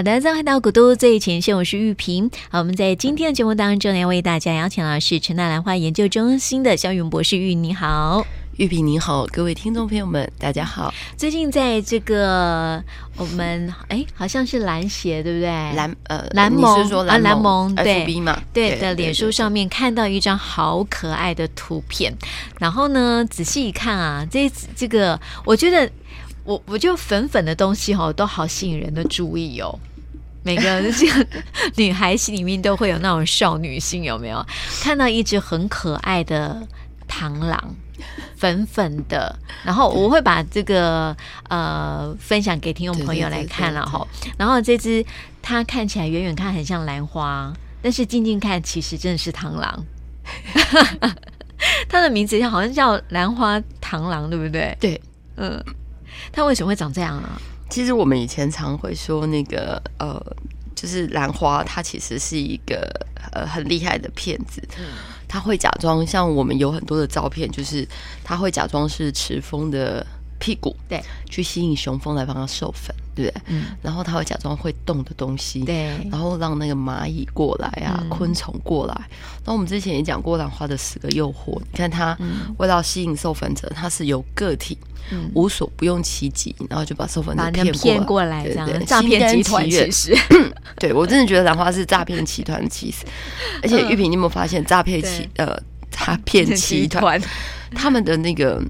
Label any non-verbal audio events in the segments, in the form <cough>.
好的，再回到古都最前线，我是玉萍。好，我们在今天的节目当中呢，要为大家邀请到的是陈大兰花研究中心的肖云博士。玉，你好。玉萍你好，各位听众朋友们，大家好。最近在这个我们哎，好像是蓝协对不对？蓝呃，蓝盟你是说啊，蓝盟对 FB 嘛？对的，脸书上面看到一张好可爱的图片，然后呢，仔细一看啊，这这个我觉得我我就粉粉的东西哦，都好吸引人的注意哦。每个这个女孩心里面都会有那种少女心，有没有？看到一只很可爱的螳螂。粉粉的，然后我会把这个呃分享给听众朋友来看了哈。然后这只它看起来远远看很像兰花，但是近近看其实真的是螳螂。<laughs> 它的名字好像叫兰花螳螂，对不对？对，嗯。它为什么会长这样啊？其实我们以前常会说那个呃，就是兰花，它其实是一个呃很厉害的骗子。嗯他会假装像我们有很多的照片，就是他会假装是赤峰的屁股，对，去吸引雄蜂来帮他授粉，对不对？嗯，然后他会假装会动的东西，对，然后让那个蚂蚁过来啊，嗯、昆虫过来。那我们之前也讲过兰花的十个诱惑，你看它为了吸引授粉者，它是由个体。嗯、无所不用其极，然后就把授粉者骗过来，这样 <laughs> 诈骗集团。其实，对我真的觉得兰花是诈骗集团的起司。而且玉萍，你有没有发现诈骗集呃诈骗集团他们的那个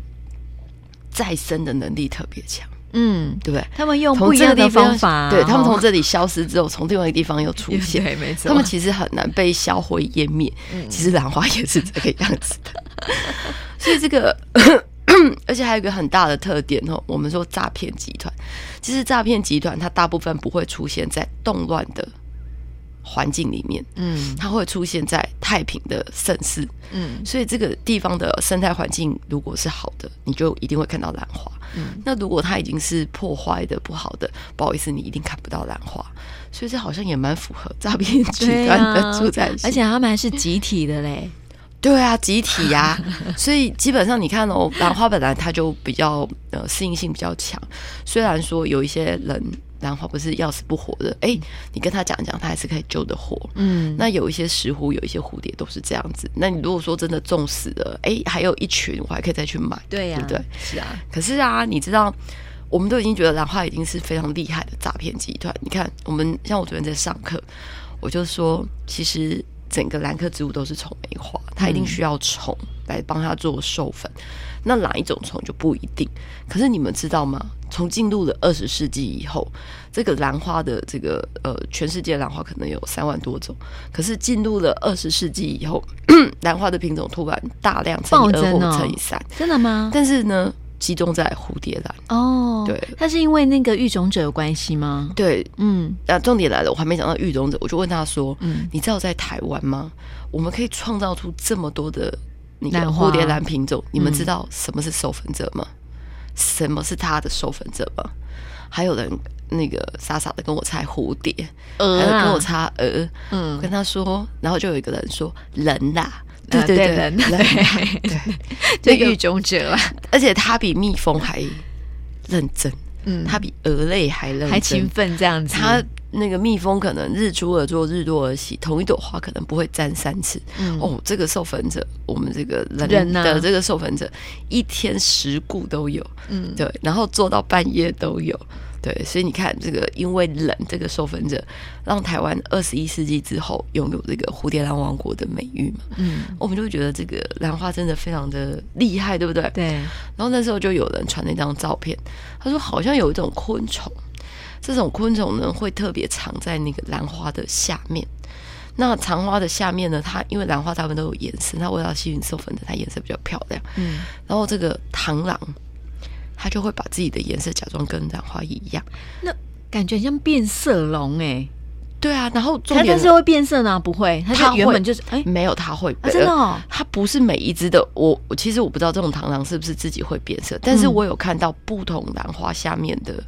再生的能力特别强？嗯，对不对？他们用不一样的方法，对他们从这里消失之后，从另外一个地方又出现，<laughs> 对，没错。他们其实很难被销毁湮灭。其实兰花也是这个样子的，<laughs> 所以这个。<coughs> 而且还有一个很大的特点哦，我们说诈骗集团，其实诈骗集团它大部分不会出现在动乱的环境里面，嗯，它会出现在太平的盛世，嗯，所以这个地方的生态环境如果是好的，你就一定会看到兰花，嗯，那如果它已经是破坏的不好的，不好意思，你一定看不到兰花，所以这好像也蛮符合诈骗集团的住在而且他们还是集体的嘞。对啊，集体呀、啊，<laughs> 所以基本上你看哦，兰花本来它就比较呃适应性比较强。虽然说有一些人兰花不是要死不活的，哎，你跟他讲一讲，他还是可以救得活。嗯，那有一些石斛，有一些蝴蝶都是这样子。那你如果说真的种死了，哎，还有一群，我还可以再去买。对呀、啊，对不对？是啊。可是啊，你知道，我们都已经觉得兰花已经是非常厉害的诈骗集团。你看，我们像我昨天在上课，我就说，其实。整个兰科植物都是虫媒花，它一定需要虫来帮它做授粉。嗯、那哪一种虫就不一定。可是你们知道吗？从进入了二十世纪以后，这个兰花的这个呃，全世界兰花可能有三万多种。可是进入了二十世纪以后，<clears throat> 兰花的品种突然大量乘以二或乘以三，真的吗？但是呢？集中在蝴蝶兰哦，对，它是因为那个育种者有关系吗？对，嗯，那重点来了，我还没讲到育种者，我就问他说：“嗯，你知道在台湾吗？我们可以创造出这么多的那个蝴蝶兰品种，嗯、你们知道什么是授粉者吗？什么是他的授粉者吗？还有人那个傻傻的跟我猜蝴蝶，还有跟我猜鹅，嗯，我跟他说，然后就有一个人说人啦。”对对对，对，对，就狱中者，而且他比蜜蜂还认真，嗯，他比蛾类还认真，还勤奋这样子。他那个蜜蜂可能日出而作，日落而息，同一朵花可能不会沾三次。嗯、哦，这个授粉者，我们这个人的这个授粉者，啊、一天十顾都有，嗯，对，然后做到半夜都有。对，所以你看，这个因为冷，这个授粉者让台湾二十一世纪之后拥有这个蝴蝶兰王国的美誉嘛。嗯，我们就觉得这个兰花真的非常的厉害，对不对？对。然后那时候就有人传那张照片，他说好像有一种昆虫，这种昆虫呢会特别藏在那个兰花的下面。那藏花的下面呢，它因为兰花大部分都有颜色，它为了吸引授粉的，它颜色比较漂亮。嗯。然后这个螳螂。它就会把自己的颜色假装跟兰花一样，那感觉像变色龙哎，对啊，然后它但是会变色呢？不会，它原本就是哎，没有它会、啊、真的、哦，它不是每一只的。我我其实我不知道这种螳螂是不是自己会变色，但是我有看到不同兰花下面的、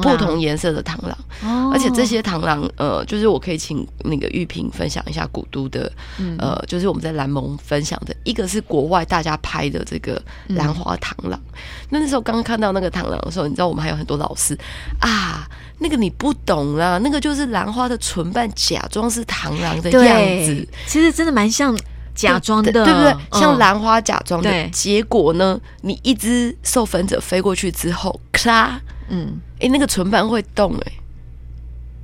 不同颜色的螳螂，哦、而且这些螳螂呃，就是我可以请那个玉萍分享一下古都的、嗯、呃，就是我们在蓝盟分享的一个是国外大家拍的这个兰花螳螂。嗯、那那时候刚看到那个螳螂的时候，你知道我们还有很多老师啊。那个你不懂啦，那个就是兰花的唇瓣假装是螳螂的样子，其实真的蛮像假装的，对不对？嗯、像兰花假装的。结果呢，你一只授粉者飞过去之后，咔，嗯，哎、欸，那个唇瓣会动、欸，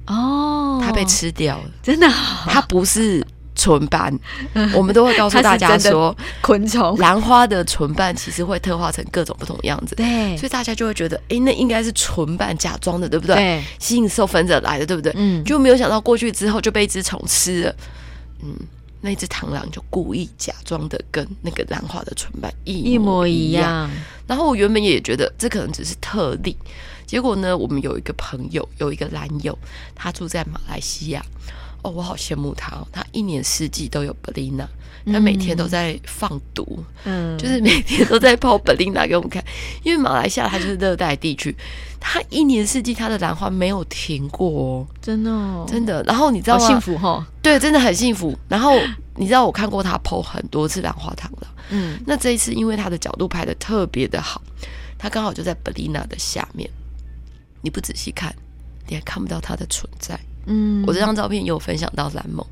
哎，哦，它被吃掉了，真的，它不是。唇瓣，<laughs> 我们都会告诉大家说，昆虫。兰花的唇瓣其实会特化成各种不同样子，对，所以大家就会觉得，哎，那应该是唇瓣假装的，对不对？对，吸引授粉者来的，对不对？嗯，就没有想到过去之后就被一只虫吃了，嗯，那只螳螂就故意假装的跟那个兰花的唇瓣一模一样，一模一样，然后我原本也觉得这可能只是特例，结果呢，我们有一个朋友，有一个男友，他住在马来西亚。哦，我好羡慕他哦！他一年四季都有 Bellina，他每天都在放毒，嗯，<laughs> 就是每天都在泡 Bellina 给我们看。因为马来西亚它就是热带地区，它一年四季它的兰花没有停过哦，真的哦，真的。然后你知道吗？幸福哈，对，真的很幸福。然后你知道我看过他 po 很多次兰花糖了，嗯，那这一次因为他的角度拍的特别的好，他刚好就在 Bellina 的下面，你不仔细看，你还看不到它的存在。嗯，我这张照片也有分享到蓝梦，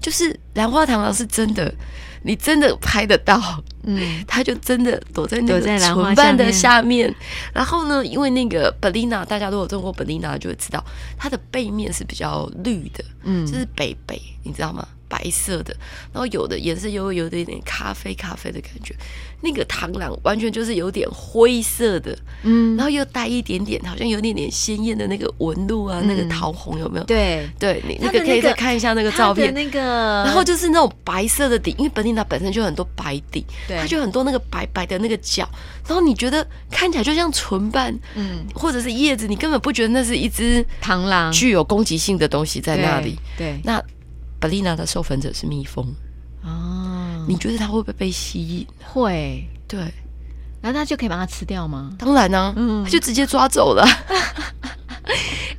就是兰花螳螂是真的，你真的拍得到，嗯，它就真的躲在那个唇瓣的下面。然后呢，因为那个 Bellina，大家都有种过 Bellina，就会知道它的背面是比较绿的，嗯，就是北北，你知道吗？白色的，然后有的颜色又会有点点咖啡咖啡的感觉，那个螳螂完全就是有点灰色的，嗯，然后又带一点点，好像有点点鲜艳的那个纹路啊，嗯、那个桃红有没有？对，对你那个可以再看一下那个照片，那个，然后就是那种白色的底，因为本地它本身就很多白底，对，它就很多那个白白的那个角，然后你觉得看起来就像唇瓣，嗯，或者是叶子，你根本不觉得那是一只螳螂。具有攻击性的东西在那里，对，对。那。Bellina 的授粉者是蜜蜂哦，你觉得它会不会被吸引？会，对，然后它就可以把它吃掉吗？当然呢、啊，嗯，它就直接抓走了。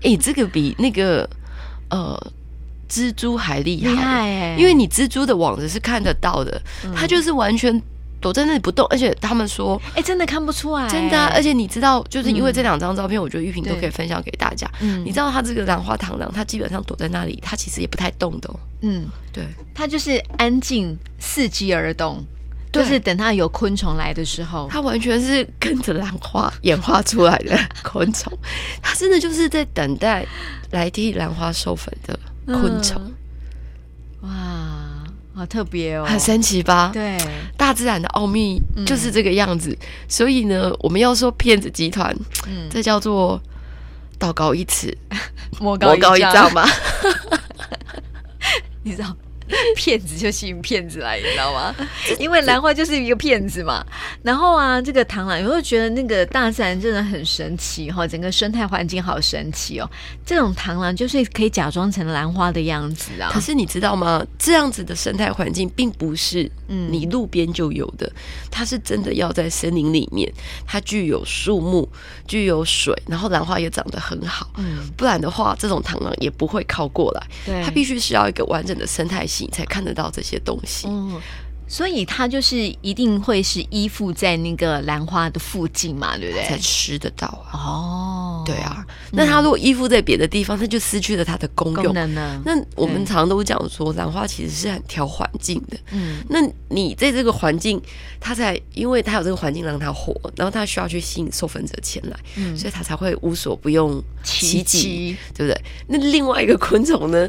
哎、欸，这个比那个呃蜘蛛还厉害，厉害欸、因为你蜘蛛的网子是看得到的，嗯、它就是完全。躲在那里不动，而且他们说，哎、欸，真的看不出来，真的、啊。而且你知道，就是因为这两张照片，嗯、我觉得玉萍都可以分享给大家。嗯，你知道，它这个兰花螳螂，它基本上躲在那里，它其实也不太动的、哦。嗯，对，它就是安静，伺机而动，就是等它有昆虫来的时候，它完全是跟着兰花演化出来的 <laughs> 昆虫，它真的就是在等待来替兰花授粉的昆虫。嗯、哇！好特别哦，很神奇吧？对，大自然的奥秘就是这个样子。嗯、所以呢，我们要说骗子集团，嗯，这叫做道高一尺，魔高一丈嘛。<laughs> 你知道？<laughs> 骗子就吸引骗子来，你知道吗？因为兰花就是一个骗子嘛。然后啊，这个螳螂，有时候觉得那个大自然真的很神奇哈，整个生态环境好神奇哦。这种螳螂就是可以假装成兰花的样子啊。可是你知道吗？这样子的生态环境并不是你路边就有的，它是真的要在森林里面，它具有树木，具有水，然后兰花也长得很好。嗯，不然的话，这种螳螂也不会靠过来。对，它必须是要一个完整的生态系。你才看得到这些东西，嗯，所以它就是一定会是依附在那个兰花的附近嘛，对不对？才吃得到啊。哦，对啊。那它如果依附在别的地方，它就失去了它的功用呢。那我们常常都讲说，兰花其实是很挑环境的。嗯，那你在这个环境，它才因为它有这个环境让它活，然后它需要去吸引授粉者前来，嗯，所以它才会无所不用其极，对不对？那另外一个昆虫呢？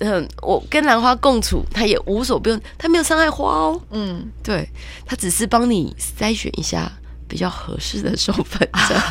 嗯，我跟兰花共处，它也无所不用，它没有伤害花哦。嗯，对，它只是帮你筛选一下比较合适的授粉者。<laughs>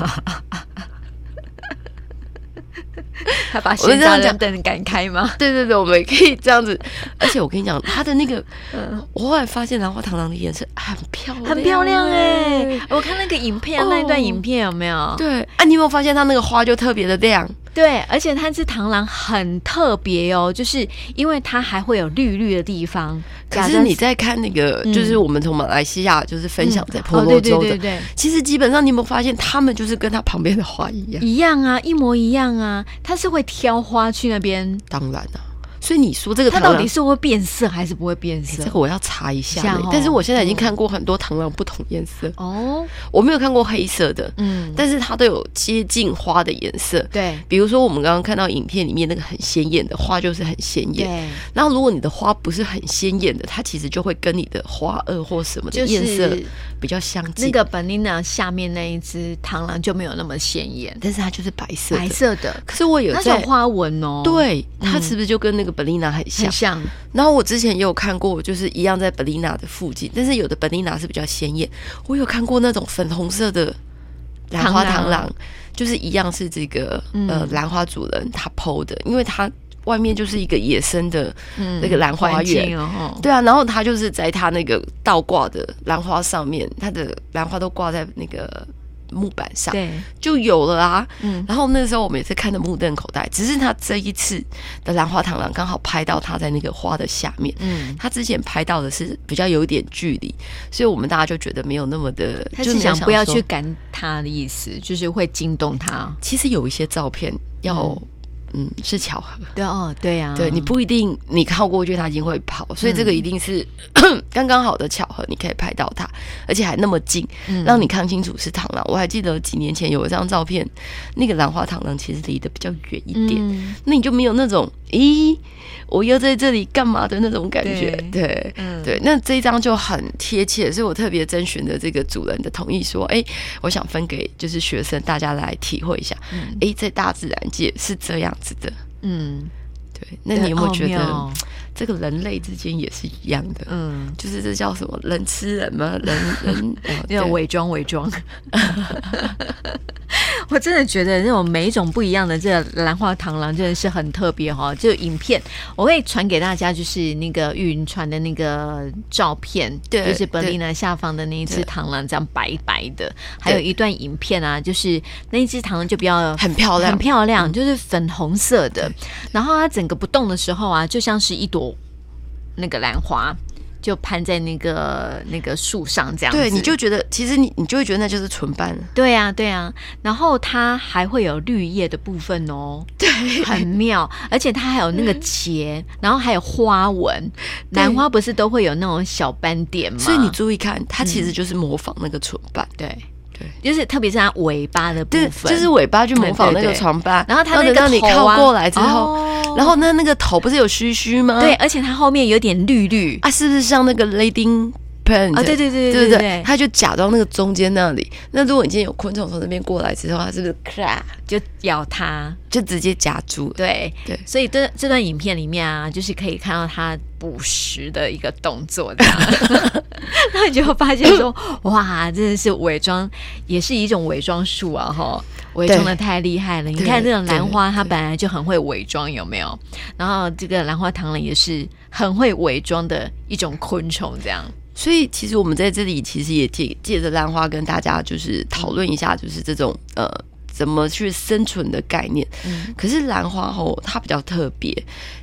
他把闲杂人等赶开吗？对对对，我们也可以这样子。而且我跟你讲，它的那个，<laughs> 我后来发现兰花螳螂的颜色很漂亮，很漂亮哎！我看那个影片，那一段影片有没有？对啊，你有没有发现它那个花就特别的亮？对，而且它这螳螂很特别哦，就是因为它还会有绿绿的地方。可是你在看那个，就是我们从马来西亚就是分享在婆罗洲的，对对对，其实基本上你有没有发现，他们就是跟它旁边的花一样，一样啊，一模一样啊，它是会挑花去那边。当然了、啊。所以你说这个它到底是会变色还是不会变色？这个我要查一下。但是我现在已经看过很多螳螂不同颜色哦，我没有看过黑色的，嗯，但是它都有接近花的颜色。对，比如说我们刚刚看到影片里面那个很鲜艳的花，就是很鲜艳。对，然后如果你的花不是很鲜艳的，它其实就会跟你的花萼或什么的颜色比较相近。那个本丽娜下面那一只螳螂就没有那么鲜艳，但是它就是白色白色的。可是我有在它有花纹哦，对，它是不是就跟那个 Belina 很像？很像。然后我之前也有看过，就是一样在 Belina 的附近，但是有的 Belina 是比较鲜艳。我有看过那种粉红色的兰花螳螂，就是一样是这个呃兰花主人他 PO 的，因为他外面就是一个野生的那个兰花园，对啊，然后他就是在他那个倒挂的兰花上面，他的兰花都挂在那个。木板上对就有了啊，嗯，然后那个时候我们也是看的目瞪口呆，只是他这一次的兰花螳螂刚好拍到他在那个花的下面，嗯，他之前拍到的是比较有一点距离，所以我们大家就觉得没有那么的，他是想不要去赶他的意思，就是会惊动他。其实有一些照片要。嗯嗯，是巧合。对哦，对呀、啊，对你不一定你靠过去，它已经会跑，所以这个一定是 <clears throat> 刚刚、嗯、好的巧合，你可以拍到它，而且还那么近，嗯、让你看清楚是螳螂。我还记得几年前有一张照片，那个兰花螳螂其实离得比较远一点，嗯、那你就没有那种咦，我又在这里干嘛的那种感觉。对，对，嗯、对，那这一张就很贴切，所以我特别征询的这个主人的同意，说，哎，我想分给就是学生大家来体会一下，哎、嗯，在大自然界是这样子的，嗯，对，那你有没有觉得这个人类之间也是一样的？嗯，就是这叫什么人吃人吗？人 <laughs> 人要伪装伪装。<laughs> <laughs> 我真的觉得那种每一种不一样的这个兰花螳螂真的是很特别哈、哦。就影片我会传给大家，就是那个玉云传的那个照片，对，就是本丽娜下方的那一只螳螂，这样白白的。还有一段影片啊，就是那一只螳螂就比较很漂亮，很漂亮，就是粉红色的。然后它整个不动的时候啊，就像是一朵那个兰花。就攀在那个那个树上这样子，对，你就觉得其实你你就会觉得那就是唇瓣了。对呀、啊，对呀、啊。然后它还会有绿叶的部分哦，对，很妙。而且它还有那个结，然后还有花纹。兰花不是都会有那种小斑点吗？所以你注意看，它其实就是模仿那个唇瓣。对。对，就是特别是它尾巴的部分，就是尾巴去模仿那个床吧，然后它那个头、啊、你靠过来之后，哦、然后那那个头不是有须须吗？对，而且它后面有点绿绿。啊，是不是像那个 Lady Plant 啊？对对对对对对，它就假装那个中间那里。那如果你今天有昆虫从那边过来之后，它是不是咔就咬它，就直接夹住？对对，所以这这段影片里面啊，就是可以看到它捕食的一个动作这样。<laughs> 然后你就会发现说，哇，真的是伪装，也是一种伪装术啊！哈，伪装的太厉害了。你看这种兰花，它本来就很会伪装，有没有？然后这个兰花螳螂也是很会伪装的一种昆虫，这样。所以其实我们在这里其实也借借着兰花跟大家就是讨论一下，就是这种呃。怎么去生存的概念？嗯，可是兰花吼，它比较特别。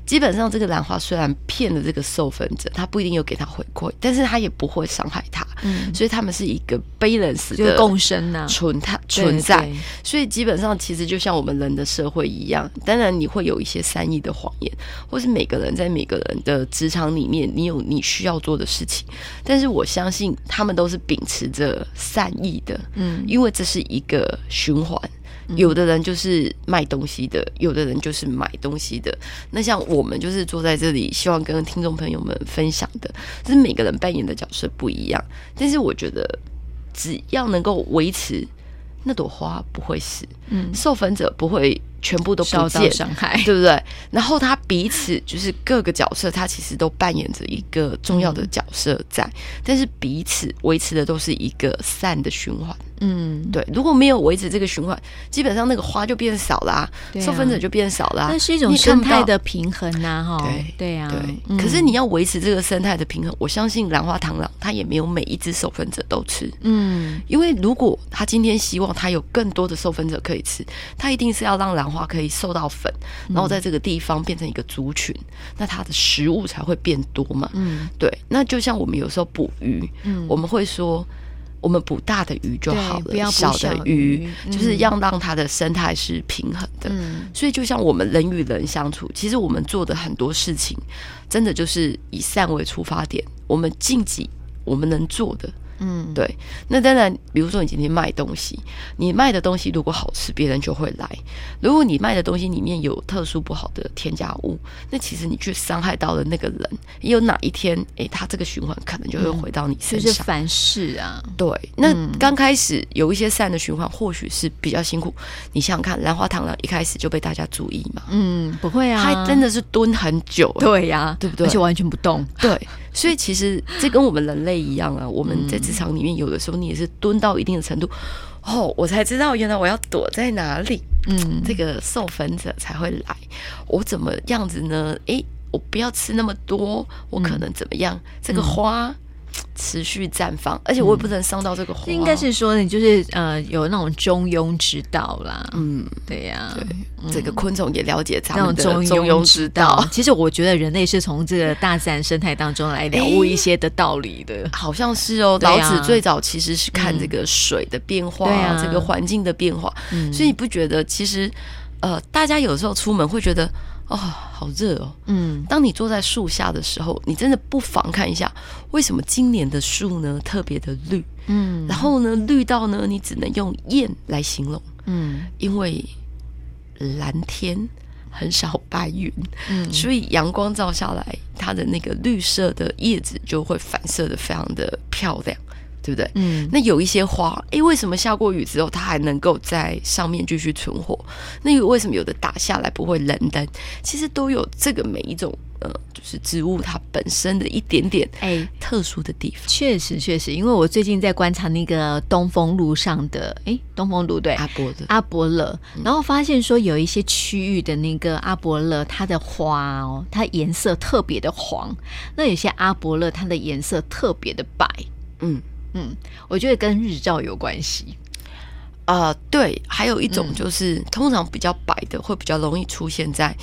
基本上，这个兰花虽然骗了这个授粉者，它不一定有给他回馈，但是它也不会伤害他。嗯，所以他们是一个 balance 的共生呢，存它存在。所以基本上，其实就像我们人的社会一样，当然你会有一些善意的谎言，或是每个人在每个人的职场里面，你有你需要做的事情。但是我相信，他们都是秉持着善意的。嗯，因为这是一个循环。有的人就是卖东西的，有的人就是买东西的。那像我们就是坐在这里，希望跟听众朋友们分享的，就是每个人扮演的角色不一样。但是我觉得，只要能够维持那朵花不会死，嗯，受粉者不会全部都不见伤害，对不对？然后他彼此就是各个角色，他其实都扮演着一个重要的角色在，嗯，但是彼此维持的都是一个善的循环。嗯，对，如果没有维持这个循环，基本上那个花就变少啦，受粉者就变少啦。那是一种生态的平衡呐，哈。对对呀，对。可是你要维持这个生态的平衡，我相信兰花螳螂它也没有每一只受粉者都吃。嗯，因为如果他今天希望他有更多的受粉者可可以吃，它一定是要让兰花可以受到粉，然后在这个地方变成一个族群，嗯、那它的食物才会变多嘛。嗯，对。那就像我们有时候捕鱼，嗯，我们会说。我们捕大的鱼就好了，小的鱼，嗯、就是要让它的生态是平衡的。嗯、所以，就像我们人与人相处，其实我们做的很多事情，真的就是以善为出发点，我们尽己我们能做的。嗯，对。那当然，比如说你今天卖东西，你卖的东西如果好吃，别人就会来。如果你卖的东西里面有特殊不好的添加物，那其实你去伤害到了那个人，也有哪一天，哎，他这个循环可能就会回到你身上。嗯，就是凡事啊，对。那刚开始有一些善的循环，或许是比较辛苦。你想想看，兰花螳螂一开始就被大家注意嘛？嗯，不会啊，它真的是蹲很久，对呀，啊，对不对？而且完全不动，对。<laughs> 所以其实这跟我们人类一样啊，我们在职场里面有的时候你也是蹲到一定的程度，哦，我才知道原来我要躲在哪里，嗯，这个受粉者才会来，我怎么样子呢？诶，我不要吃那么多，我可能怎么样？这个花。持续绽放，而且我也不能伤到这个花。应该是说，你就是呃，有那种中庸之道啦。嗯，对呀，对，这个昆虫也了解他们的中庸之道。其实我觉得人类是从这个大自然生态当中来了悟一些的道理的。好像是哦，老子最早其实是看这个水的变化，这个环境的变化。所以你不觉得其实呃，大家有时候出门会觉得。哦，好热哦！嗯，当你坐在树下的时候，你真的不妨看一下，为什么今年的树呢特别的绿？嗯，然后呢，绿到呢，你只能用艳来形容。嗯，因为蓝天很少白云，嗯，所以阳光照下来，它的那个绿色的叶子就会反射的非常的漂亮。对不对？嗯，那有一些花，诶，为什么下过雨之后它还能够在上面继续存活？那为什么有的打下来不会冷的？其实都有这个每一种呃，就是植物它本身的一点点哎特殊的地方。确实确实，因为我最近在观察那个东风路上的诶，东风路对阿伯勒阿伯勒，然后发现说有一些区域的那个阿伯勒，它的花哦，它颜色特别的黄；那有些阿伯勒，它的颜色特别的白。嗯。嗯，我觉得跟日照有关系。啊、呃，对，还有一种就是，嗯、通常比较白的会比较容易出现在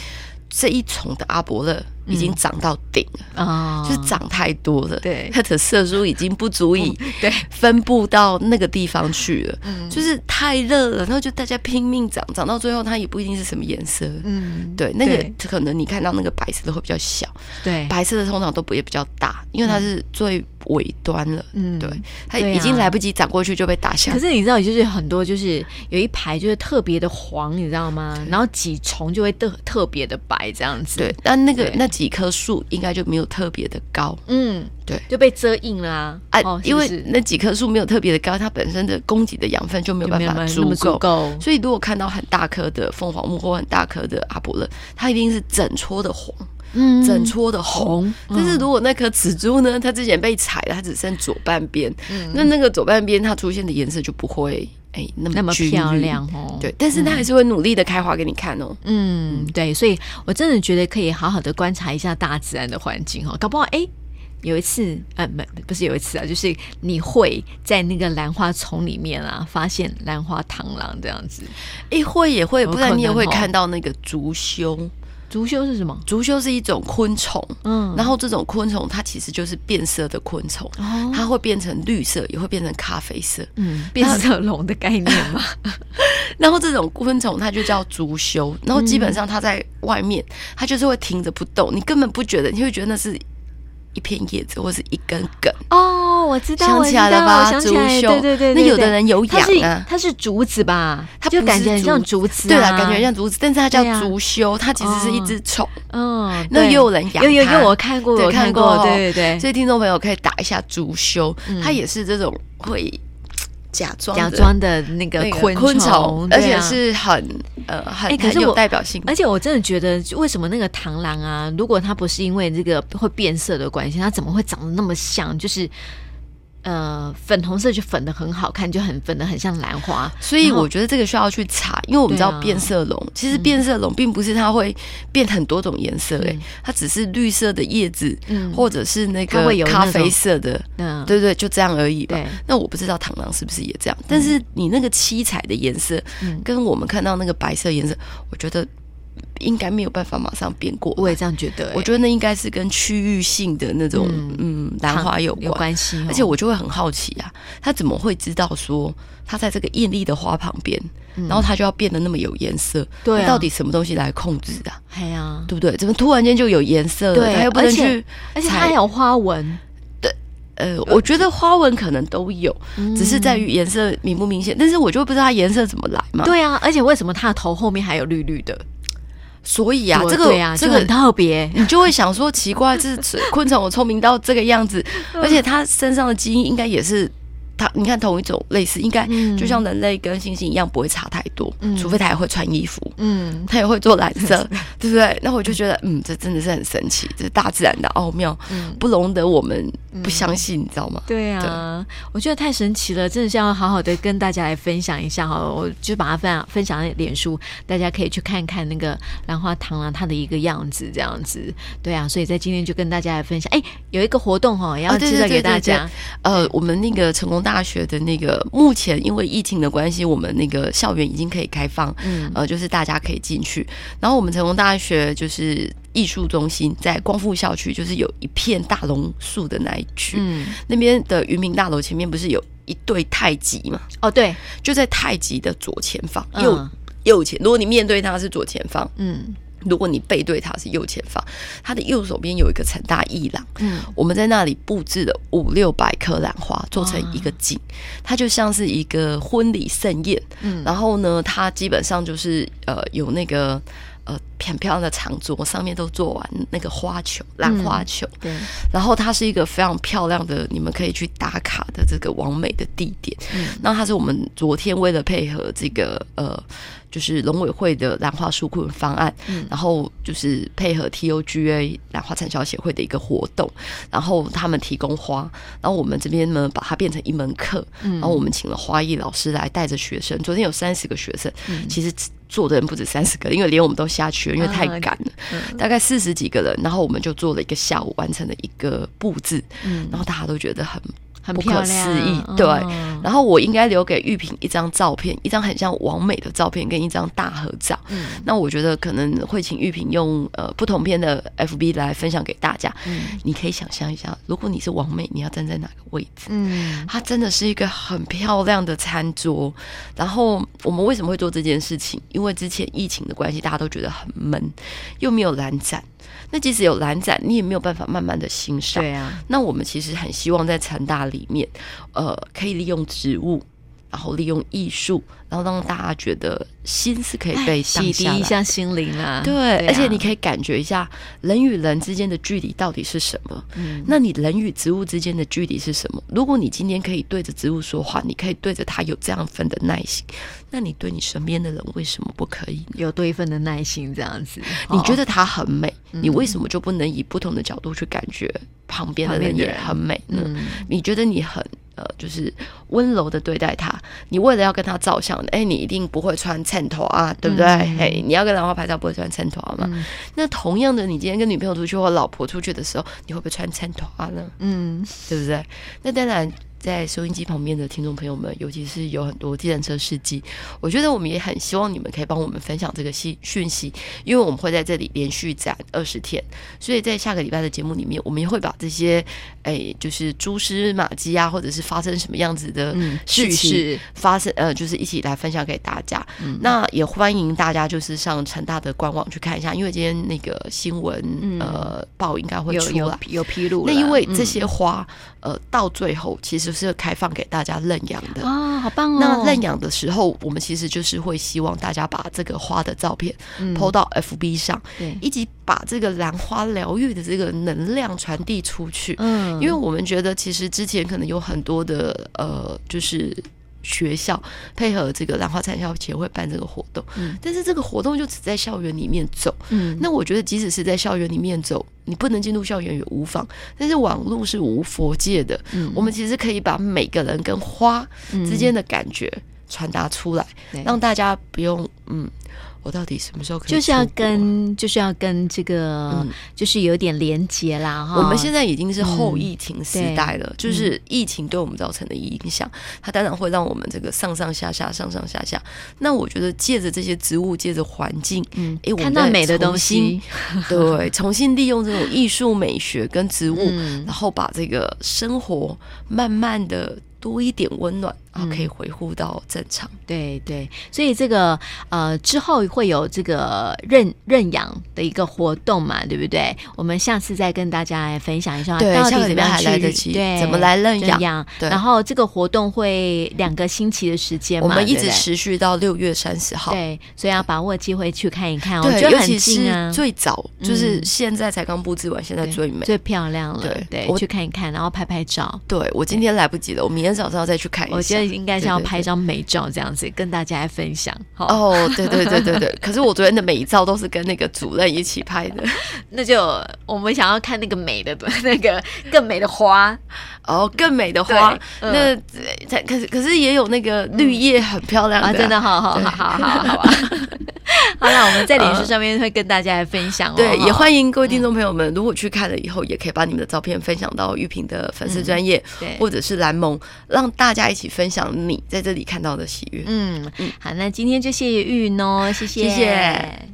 这一丛的阿伯勒。已经长到顶了啊，就是长太多了，对，它的色素已经不足以 <laughs> 对。分布到那个地方去了，嗯，就是太热了，然后就大家拼命长，长到最后它也不一定是什么颜色，嗯，对，那个可能你看到那个白色的会比较小，对，白色的通常都不也比较大，因为它是最尾端了，嗯，对，它已经来不及长过去就被打下。可是你知道，就是很多就是有一排就是特别的黄，你知道吗？然后几重就会特特别的白这样子，对，但那个那。几棵树应该就没有特别的高，嗯，对，就被遮荫了啊！哎，因为那几棵树没有特别的高，它本身的供给的养分就没有办法足够，所以如果看到很大棵的凤凰木或很大棵的阿勃勒，它一定是整撮的黄，嗯，整撮的红。但是如果那颗紫珠呢，它之前被踩了，它只剩左半边，那那个左半边它出现的颜色就不会。哎，那么，那么漂亮哦，对，但是他还是会努力的开花给你看哦。嗯，对，所以我真的觉得可以好好的观察一下大自然的环境哦，搞不好哎，有一次，呃，没，不是有一次啊，就是你会在那个兰花丛里面啊，发现兰花螳螂这样子，哎，会也会，不然你也会看到那个竹藪。竹修是什么？竹修是一种昆虫，嗯，然后这种昆虫它其实就是变色的昆虫，哦，它会变成绿色，也会变成咖啡色，嗯，变色龙的概念嘛。<laughs> 然后这种昆虫它就叫竹修，然后基本上它在外面，它就是会停着不动，你根本不觉得，你会觉得那是。一片叶子或是一根梗哦，我知道，想起来了吧？竹修，对对对，那有的人有养啊，它是竹子吧？它就感觉很像竹子，对了，感觉像竹子，但是它叫竹修，它其实是一只虫。嗯，那又有人养，有有有，我看过，我看过，对对对。所以听众朋友可以打一下竹修，它也是这种会。假装假装的那个昆昆虫，而且是很呃很很有代表性。而且我真的觉得，为什么那个螳螂啊，如果它不是因为这个会变色的关系，它怎么会长得那么像？就是呃，粉红色就粉的很好看，就很粉的很像兰花，所以我觉得这个需要去查，因为我们知道变色龙，啊、其实变色龙并不是它会变很多种颜色，哎、嗯，它只是绿色的叶子，嗯，或者是那个咖啡色的，嗯，对对，就这样而已吧。对，那我不知道螳螂是不是也这样，嗯、但是你那个七彩的颜色，嗯，跟我们看到那个白色颜色，我觉得。应该没有办法马上变过，我也这样觉得、欸。我觉得那应该是跟区域性的那种嗯兰花有关有关系、哦，而且我就会很好奇啊，他怎么会知道说他在这个艳丽的花旁边、嗯，然后他就要变得那么有颜色？对、啊，到底什么东西来控制的、啊？哎呀、啊，对不对？怎么突然间就有颜色？对，他又不能去，而且它还有花纹。对，呃，我觉得花纹可能都有，嗯、只是在于颜色明不明显。但是我就不知道它颜色怎么来嘛。对啊，而且为什么它的头后面还有绿绿的？所以啊，这个啊这个很特别，<laughs> 你就会想说奇怪，这昆虫我聪明到这个样子，<laughs> 而且它身上的基因应该也是。它你看同一种类似，应该就像人类跟猩猩一样，不会差太多，嗯，除非它也会穿衣服，嗯，<laughs> 它也会做蓝色，嗯，对不对？那我就觉得，嗯，这真的是很神奇，这是大自然的奥妙，嗯，不容得我们不相信，嗯，你知道吗？对啊，我觉得太神奇了，真的是要好好的跟大家来分享一下哈，我就把它分享分享在脸书，大家可以去看看那个兰花螳螂它的一个样子，这样子，对啊，所以在今天就跟大家来分享，哎，有一个活动哈，也要介绍给大家，呃，我们那个成功大。大学的那个目前因为疫情的关系，我们那个校园已经可以开放，嗯，呃，就是大家可以进去。然后我们成功大学就是艺术中心在光复校区，就是有一片大榕树的那一区，嗯，那边的渔民大楼前面不是有一对太极嘛？哦，对，就在太极的左前方，右、嗯、右前。如果你面对它是左前方，嗯。如果你背对它是右前方，它的右手边有一个成大艺廊，嗯，我们在那里布置了五六百棵兰花，做成一个景，它就像是一个婚礼盛宴，嗯，然后呢，它基本上就是呃有那个呃很漂亮的长桌，上面都做完那个花球，兰花球，对、嗯，然后它是一个非常漂亮的，你们可以去打卡的这个完美的地点，嗯，那它是我们昨天为了配合这个呃。就是农委会的兰花纾困方案，嗯，然后就是配合 TOGA 兰花产销协会的一个活动，然后他们提供花，然后我们这边呢把它变成一门课，嗯，然后我们请了花艺老师来带着学生，昨天有三十个学生，嗯，其实做的人不止三十个，因为连我们都下去了，因为太赶了，嗯，大概四十几个人，然后我们就做了一个下午完成了一个布置，嗯，然后大家都觉得很。很不可思议，对。嗯、然后我应该留给玉萍一张照片，一张很像王美的照片，跟一张大合照。嗯，那我觉得可能会请玉萍用呃不同片的 FB 来分享给大家。嗯，你可以想象一下，如果你是王美，你要站在哪个位置？嗯，它真的是一个很漂亮的餐桌。然后我们为什么会做这件事情？因为之前疫情的关系，大家都觉得很闷，又没有蓝展。那即使有蓝展，你也没有办法慢慢的欣赏。对啊，那我们其实很希望在成大里面，呃，可以利用植物。然后利用艺术，然后让大家觉得心是可以被洗涤一下心灵啊。对，对啊，而且你可以感觉一下人与人之间的距离到底是什么。嗯，那你人与植物之间的距离是什么？如果你今天可以对着植物说话，你可以对着它有这样份的耐心，那你对你身边的人为什么不可以有多一份的耐心？这样子，你觉得它很美，你为什么就不能以不同的角度去感觉旁边的人也很美呢？嗯，你觉得你很。呃，就是温柔的对待他。你为了要跟他照相，哎、欸，你一定不会穿衬托啊，对不对？嘿、嗯，hey, 你要跟兰花拍照不会穿衬托嘛、嗯？那同样的，你今天跟女朋友出去或老婆出去的时候，你会不会穿衬托啊呢？嗯，对不对？那当然。在收音机旁边的听众朋友们，尤其是有很多计程车司机，我觉得我们也很希望你们可以帮我们分享这个信讯息，因为我们会在这里连续展二十天，所以在下个礼拜的节目里面，我们也会把这些哎，就是蛛丝马迹啊，或者是发生什么样子的事情发生，呃，就是一起来分享给大家。嗯、那也欢迎大家就是上成大的官网去看一下，因为今天那个新闻呃报应该会出来有有，披露。那因为这些花、嗯、呃到最后其实。就是开放给大家认养的啊，好棒哦！那认养的时候，我们其实就是会希望大家把这个花的照片 PO 到 FB 上，对，以及把这个兰花疗愈的这个能量传递出去。嗯，因为我们觉得，其实之前可能有很多的呃，就是学校配合这个兰花产销协会办这个活动，嗯，但是这个活动就只在校园里面走，嗯，那我觉得即使是在校园里面走，你不能进入校园也无妨，但是网络是无佛界的，嗯，我们其实可以把每个人跟花之间的感觉传达出来，嗯，让大家不用嗯。我到底什么时候可以？就是要跟，就是要跟这个，嗯、就是有点连接啦哈。我们现在已经是后疫情时代了，嗯、就是疫情对我们造成的影响，嗯、它当然会让我们这个上上下下、上上下下。那我觉得借着这些植物，借着环境，嗯，哎，看到美的东西，对，<laughs> 重新利用这种艺术美学跟植物，嗯、然后把这个生活慢慢的。多一点温暖啊，可以恢复到正常。嗯、对对，所以这个呃之后会有这个认认养的一个活动嘛，对不对？我们下次再跟大家来分享一下，对到底怎么样还来得及，对，怎么来认养？然后这个活动会两个星期的时间嘛，我们一直持续到六月三十号。对，所以要把握机会去看一看。对，我觉得很近啊，最早就是现在才刚布置完，嗯、现在最美、最漂亮了。对，对我去看一看，然后拍拍照。对，我今天来不及了，我明天。早上再去看一下，得应该是要拍一张美照，这样子跟大家来分享。哦，对对对对对。<laughs> 可是我昨天的美照都是跟那个主任一起拍的，<laughs> 那就我们想要看那个美的，那个更美的花。哦，更美的花，那可是可是也有那个绿叶很漂亮啊，真的，好 <laughs> 好好好好好吧。好了，我们在脸书上面会跟大家来分享。对，也欢迎各位听众朋友们，如果去看了以后，也可以把你们的照片分享到玉萍的粉丝专业，对，或者是蓝萌，让大家一起分享你在这里看到的喜悦。嗯嗯，好，那今天就谢谢玉云哦，谢谢谢谢。